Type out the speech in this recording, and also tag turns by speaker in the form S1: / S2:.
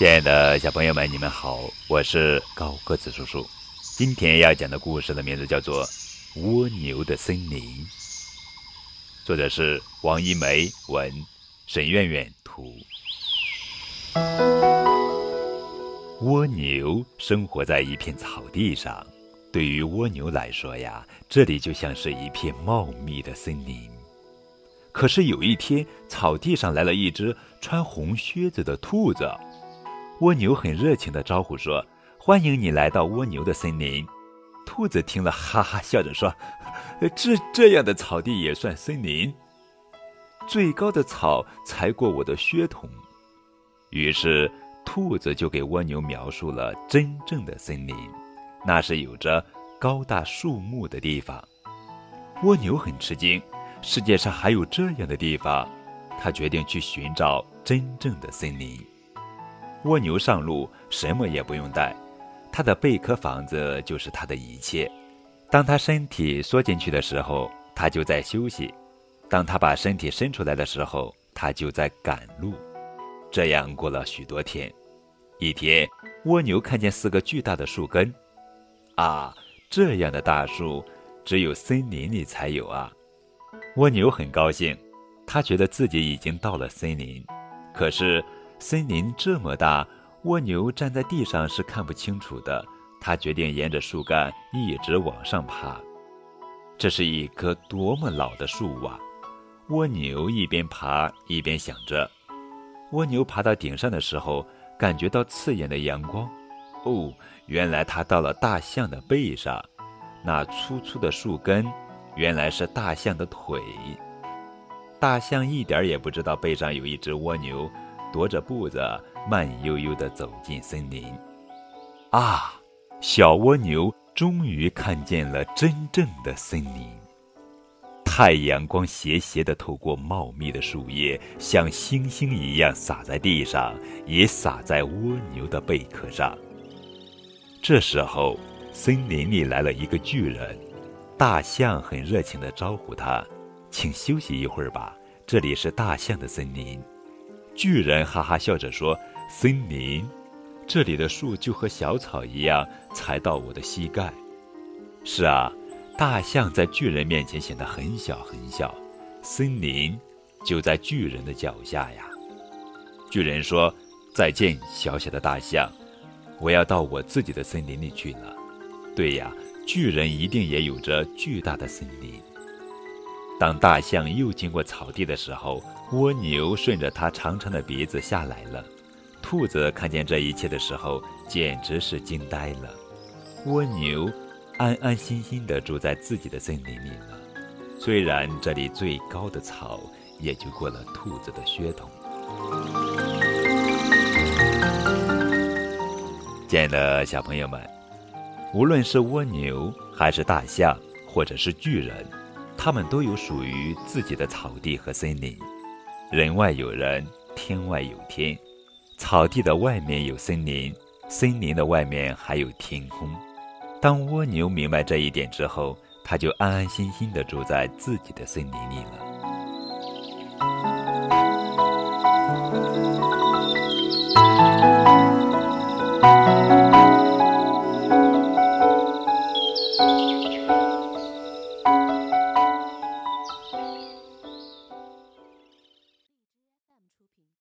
S1: 亲爱的小朋友们，你们好，我是高个子叔叔。今天要讲的故事的名字叫做《蜗牛的森林》，作者是王一梅文，沈苑苑图。蜗牛生活在一片草地上，对于蜗牛来说呀，这里就像是一片茂密的森林。可是有一天，草地上来了一只穿红靴子的兔子。蜗牛很热情地招呼说：“欢迎你来到蜗牛的森林。”兔子听了，哈哈笑着说：“这这样的草地也算森林？最高的草才过我的靴筒。”于是，兔子就给蜗牛描述了真正的森林，那是有着高大树木的地方。蜗牛很吃惊，世界上还有这样的地方，他决定去寻找真正的森林。蜗牛上路什么也不用带，它的贝壳房子就是它的一切。当它身体缩进去的时候，它就在休息；当它把身体伸出来的时候，它就在赶路。这样过了许多天。一天，蜗牛看见四个巨大的树根，啊，这样的大树只有森林里才有啊！蜗牛很高兴，它觉得自己已经到了森林，可是。森林这么大，蜗牛站在地上是看不清楚的。它决定沿着树干一直往上爬。这是一棵多么老的树啊！蜗牛一边爬一边想着。蜗牛爬到顶上的时候，感觉到刺眼的阳光。哦，原来它到了大象的背上。那粗粗的树根，原来是大象的腿。大象一点也不知道背上有一只蜗牛。踱着步子，慢悠悠地走进森林。啊，小蜗牛终于看见了真正的森林。太阳光斜斜地透过茂密的树叶，像星星一样洒在地上，也洒在蜗牛的贝壳上。这时候，森林里来了一个巨人。大象很热情地招呼他：“请休息一会儿吧，这里是大象的森林。”巨人哈哈笑着说：“森林，这里的树就和小草一样，才到我的膝盖。”是啊，大象在巨人面前显得很小很小，森林就在巨人的脚下呀。巨人说：“再见，小小的大象，我要到我自己的森林里去了。”对呀，巨人一定也有着巨大的森林。当大象又经过草地的时候，蜗牛顺着它长长的鼻子下来了。兔子看见这一切的时候，简直是惊呆了。蜗牛安安心心地住在自己的森林里了，虽然这里最高的草也就过了兔子的靴筒。亲爱的小朋友们，无论是蜗牛，还是大象，或者是巨人。他们都有属于自己的草地和森林，人外有人，天外有天，草地的外面有森林，森林的外面还有天空，当蜗牛明白这一点之后，它就安安心心的住在自己的森林里了。